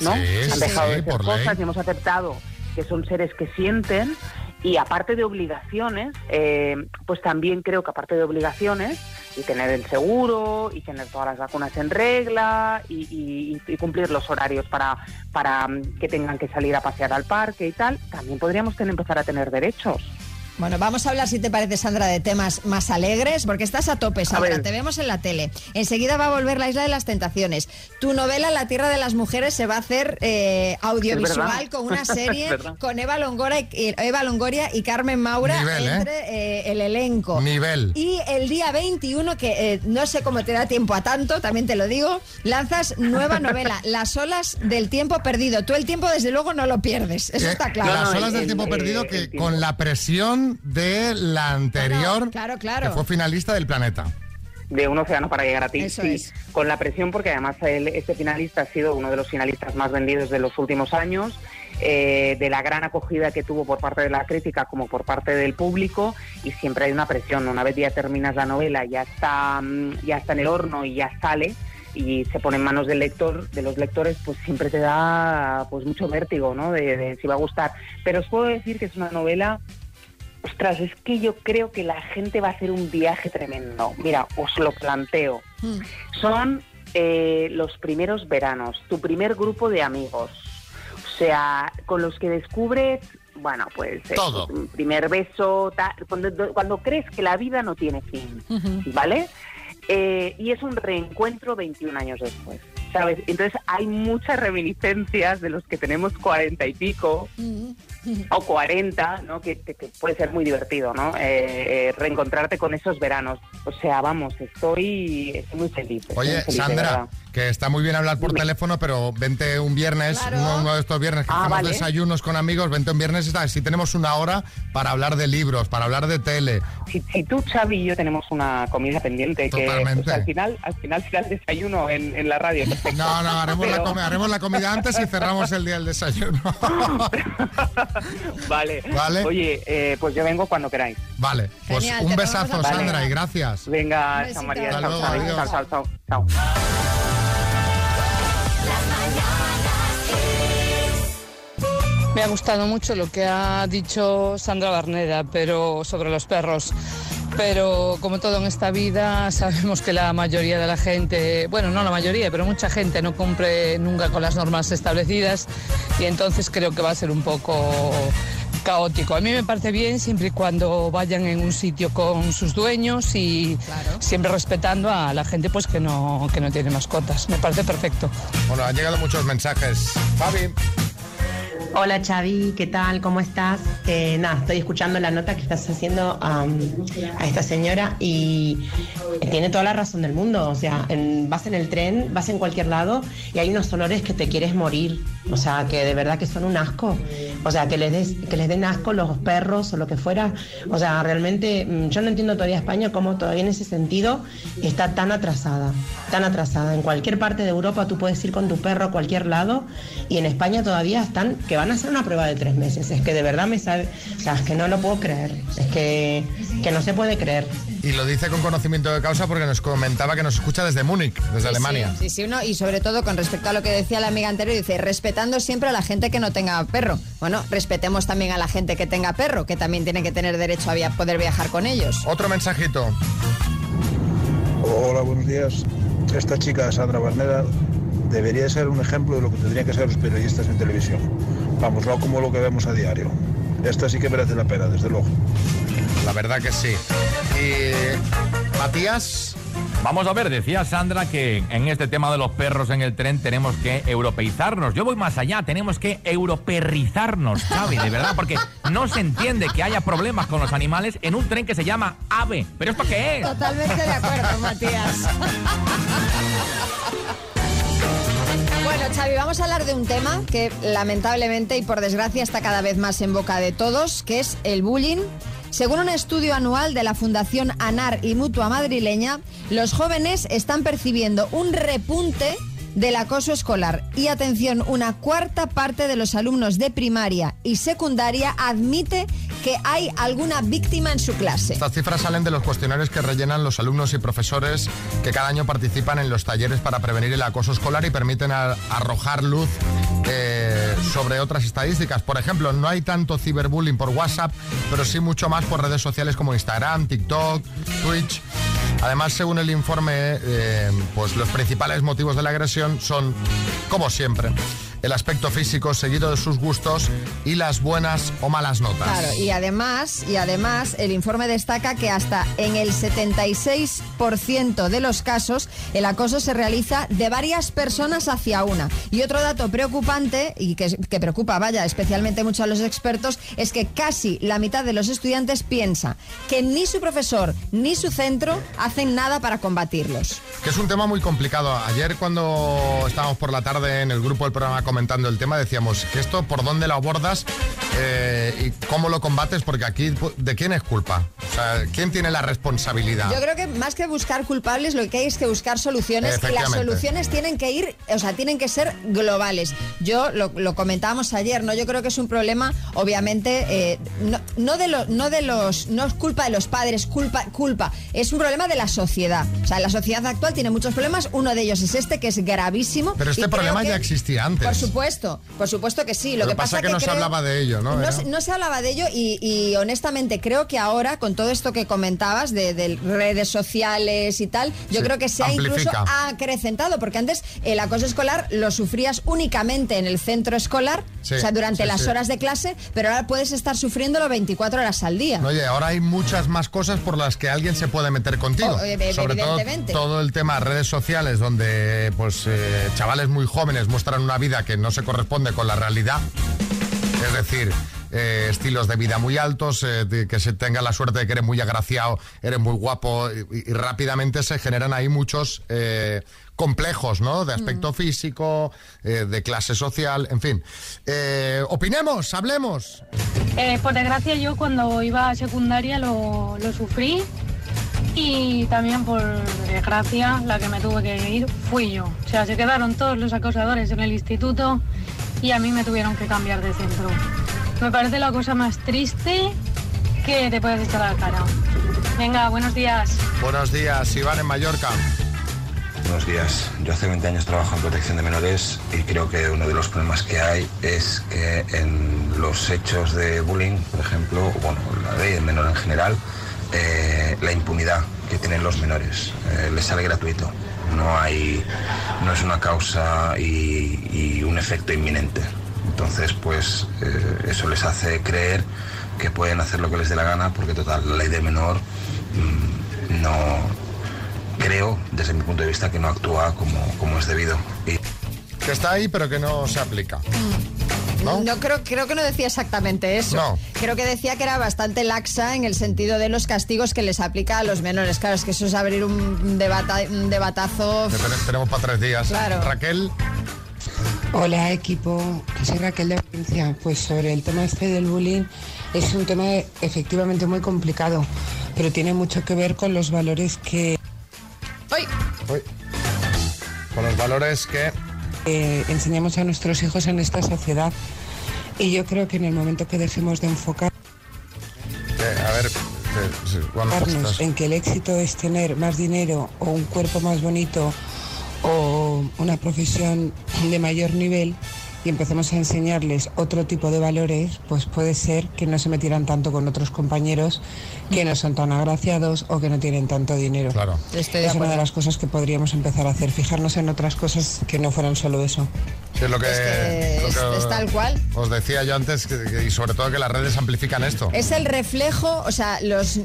¿no? Sí, han dejado sí, de ser ley. cosas y hemos aceptado que son seres que sienten y aparte de obligaciones, eh, pues también creo que aparte de obligaciones y tener el seguro y tener todas las vacunas en regla y, y- y cumplir los horarios para, para que tengan que salir a pasear al parque y tal, también podríamos empezar a tener derechos. Bueno, vamos a hablar, si te parece, Sandra, de temas más alegres, porque estás a tope, Sandra. Te vemos en la tele. Enseguida va a volver la Isla de las Tentaciones. Tu novela, La Tierra de las Mujeres, se va a hacer eh, audiovisual con una serie con Eva Longoria, y, y- Eva Longoria y Carmen Maura Nivel, ¿eh? entre eh, el elenco. Nivel. Y el día 21, que eh, no sé cómo te da tiempo a tanto, también te lo digo, lanzas nueva novela, Las olas del tiempo perdido. Tú el tiempo, desde luego, no lo pierdes. Eso está claro. Las olas del el- tiempo el- perdido el que tiempo. con la presión de la anterior, Claro, claro. que fue finalista del planeta. de un océano para llegar a ti. Eso sí, es. con la presión porque además él- este finalista ha sido uno de los finalistas más vendidos de los últimos años, eh, de la gran acogida que tuvo por parte de la crítica como por parte del público y siempre hay una presión. Una vez ya terminas la novela, ya está, mm, ya está en el horno y ya sale y se pone en manos del lector, de los lectores, pues siempre te da pues mucho vértigo, ¿no? De, de si va a gustar. Pero os puedo decir que es una novela Ostras, es que yo creo que la gente va a hacer un viaje tremendo. Mira, os lo planteo. Mm. Son eh, los primeros veranos, tu primer grupo de amigos. O sea, con los que descubres, bueno, pues eh, primer beso, ta- cuando, cuando crees que la vida no tiene fin, ¿vale? Eh, y es un reencuentro 21 años después, ¿sabes? Entonces hay muchas reminiscencias de los que tenemos cuarenta y pico, o 40, ¿no? Que, que- que puede ser muy divertido, ¿no? Eh, eh, reencontrarte con esos veranos. O sea, vamos, estoy, estoy muy feliz. estoy muy Oye, feliz, Sandra, que está muy bien hablar por teléfono, pero vente un viernes, Claro. uno, uno de estos viernes que Ah, hacemos vale. desayunos con amigos, vente un viernes, si tenemos una hora para hablar de libros, para hablar de tele. Si, si tú, Xavi y yo tenemos una comida pendiente, que Totalmente. o sea, al final al final será el desayuno en, en la radio. No, no, haremos, la Pero- comi- haremos la comida antes y cerramos el día del desayuno. Vale. Vale. Oye, eh, pues yo vengo cuando queráis. Vale, pues Genial, un besazo, Sandra, y gracias. Venga, chao María, Hasta chao, luego, chao, adiós. chao, chao, chao, chao. Me ha gustado mucho lo que ha dicho Sandra Barneda, pero sobre los perros. Pero como todo en esta vida, sabemos que la mayoría de la gente, bueno, no la mayoría, pero mucha gente no cumple nunca con las normas establecidas y entonces creo que va a ser un poco caótico. A mí me parece bien siempre y cuando vayan en un sitio con sus dueños y siempre respetando a la gente pues que no, que no tiene mascotas. Me parece perfecto. Bueno, han llegado muchos mensajes. Fabi. Hola Xavi, ¿qué tal? ¿Cómo estás? Eh, nada, estoy escuchando la nota que estás haciendo a esta señora y tiene toda la razón del mundo. O sea, en- vas en el tren, vas en cualquier lado y hay unos olores que te quieres morir. O sea, que de verdad que son un asco. O sea, que les, que les den asco los perros o lo que fuera. O sea, realmente mm, yo no entiendo todavía España cómo todavía en ese sentido está tan atrasada. Tan atrasada. En cualquier parte de Europa tú puedes ir con tu perro a cualquier lado y en España todavía están que van a hacer una prueba de tres meses. Es que de verdad me sabe, o sea, es que no lo puedo creer. Es que, que no se puede creer. Y lo dice con conocimiento de causa porque nos comentaba que nos escucha desde Múnich, desde Sí, Alemania. Sí, sí, uno, y sobre todo con respecto a lo que decía la amiga anterior, dice, respetando siempre a la gente que no tenga perro. Bueno, respetemos también a la gente que tenga perro, que también tiene que tener derecho a via- poder viajar con ellos. Otro mensajito. Hola, buenos días. Esta chica, Sandra Barneda, debería ser un ejemplo de lo que tendrían que ser los periodistas en televisión. Vamos, no como lo que vemos a diario. Esta sí que merece la pena, desde luego. La verdad que sí. Y Matías. Vamos a ver, decía Sandra que en este tema de los perros en el tren tenemos que europeizarnos. Yo voy más allá, tenemos que europerrizarnos, Xavi, de verdad, porque no se entiende que haya problemas con los animales en un tren que se llama AVE. ¿Pero esto qué es? Totalmente de acuerdo, Matías. Bueno, Xavi, vamos a hablar de un tema que lamentablemente y por desgracia está cada vez más en boca de todos, que es el bullying. Según un estudio anual de la Fundación ANAR y Mutua Madrileña, los jóvenes están percibiendo un repunte del acoso escolar. Y atención, una cuarta parte de los alumnos de primaria y secundaria admite hay alguna víctima en su clase. Estas cifras salen de los cuestionarios que rellenan los alumnos y profesores que cada año participan en los talleres para prevenir el acoso escolar y permiten arrojar luz eh, sobre otras estadísticas. Por ejemplo, no hay tanto ciberbullying por WhatsApp, pero sí mucho más por redes sociales como Instagram, TikTok, Twitch. Además, según el informe, eh, pues los principales motivos de la agresión son, como siempre, el aspecto físico seguido de sus gustos y las buenas o malas notas. Claro, y además, y además el informe destaca que hasta en el 76% de los casos el acoso se realiza de varias personas hacia una. Y otro dato preocupante y que, que preocupa, vaya, especialmente mucho a los expertos, es que casi la mitad de los estudiantes piensa que ni su profesor ni su centro hacen nada para combatirlos. Que es un tema muy complicado. Ayer cuando estábamos por la tarde en el grupo del programa comentando el tema, decíamos que esto por dónde lo abordas eh, y cómo lo combates, porque aquí ¿de quién es culpa? O sea, ¿quién tiene la responsabilidad? Yo creo que más que buscar culpables, lo que hay es que buscar soluciones y las soluciones tienen que ir, o sea, tienen que ser globales. Yo lo, lo comentábamos ayer, ¿no? Yo creo que es un problema, obviamente, eh, no, no de los, no de los, no es culpa de los padres, culpa, culpa, es un problema de la sociedad. O sea, la sociedad actual tiene muchos problemas, uno de ellos es este, que es gravísimo. Pero este problema que- ya existía antes. Por supuesto, por supuesto que sí. Lo que pasa, que no se hablaba de ello, ¿no? No, se- no se hablaba de ello y, y honestamente creo que ahora, con todo esto que comentabas de, de redes sociales y tal, yo Sí, creo que se ha incluso acrecentado, porque antes el acoso escolar lo sufrías únicamente en el centro escolar, Sí, o sea, durante sí, las horas de clase, pero ahora puedes estar sufriéndolo 24 horas al día. Oye, ahora hay muchas más cosas por las que alguien se puede meter contigo. Oh, eh, Sobre todo todo el tema redes sociales donde pues eh, chavales muy jóvenes muestran una vida que no se corresponde con la realidad. Es decir, eh, estilos de vida muy altos, eh, de que se tenga la suerte de que eres muy agraciado, eres muy guapo y, y rápidamente se generan ahí muchos eh, complejos, ¿no? De aspecto físico, eh, de clase social, en fin. Opinemos, hablemos. Por desgracia yo cuando iba a secundaria lo, lo sufrí y también por desgracia la que me tuve que ir fui yo. O sea, se quedaron todos los acosadores en el instituto y a mí me tuvieron que cambiar de centro. Me parece la cosa más triste que te puedes echar a la cara. Venga, buenos días. Buenos días, Iván en Mallorca. Buenos días. Yo hace 20 años trabajo en protección de menores y creo que uno de los problemas que hay es que en los hechos de bullying, por ejemplo, bueno, la ley del menor en general, eh, la impunidad que tienen los menores eh, les sale gratuito. No hay, no es una causa y, y un efecto inminente. Entonces, pues eh, eso les hace creer que pueden hacer lo que les dé la gana porque total la ley del menor mm, no creo, desde mi punto de vista, que no actúa como, como es debido. Y Que está ahí, pero que no se aplica. ¿No? creo, creo que no decía exactamente eso. No. Creo que decía que era bastante laxa en el sentido de los castigos que les aplica a los menores. Claro, es que eso es abrir un, debata- un debatazo. Tenemos para tres días. Claro. Raquel, Hola equipo, soy Raquel de Valencia. Pues sobre el tema este del bullying es un tema efectivamente muy complicado, pero tiene mucho que ver con los valores que Uy. con los valores que... eh, enseñamos a nuestros hijos en esta sociedad. Y yo creo que en el momento que dejemos de enfocar a ver, enfocarnos estás- en que el éxito es tener más dinero o un cuerpo más bonito o una profesión de mayor nivel y empecemos a enseñarles otro tipo de valores, pues puede ser que no se metieran tanto con otros compañeros que no son tan agraciados o que no tienen tanto dinero. Claro. Estoy de es una de las cosas que podríamos empezar a hacer, fijarnos en otras cosas que no fueran solo eso. Es lo que, que lo es- que es tal cual. Os decía yo antes, que- que- y sobre todo que las redes amplifican esto. Es el reflejo, o sea, los,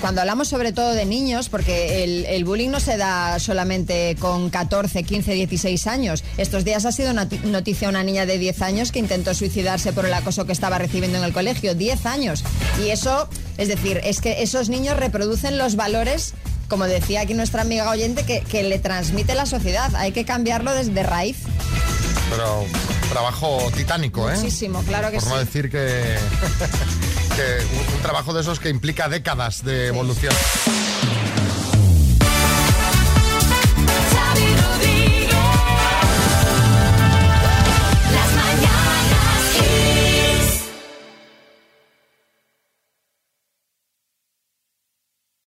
cuando hablamos sobre todo de niños, porque el, el bullying no se da solamente con 14, 15, 16 años. Estos días ha sido noti- noticia una niña de 10 años que intentó suicidarse por el acoso que estaba recibiendo en el colegio. 10 años. Y eso, es decir, es que esos niños reproducen los valores, como decía aquí nuestra amiga oyente, que, que le transmite la sociedad. Hay que cambiarlo desde raíz. Pero trabajo titánico, ¿eh? Muchísimo, claro que Por no sí. decir que, que un, un trabajo de esos que implica décadas de evolución.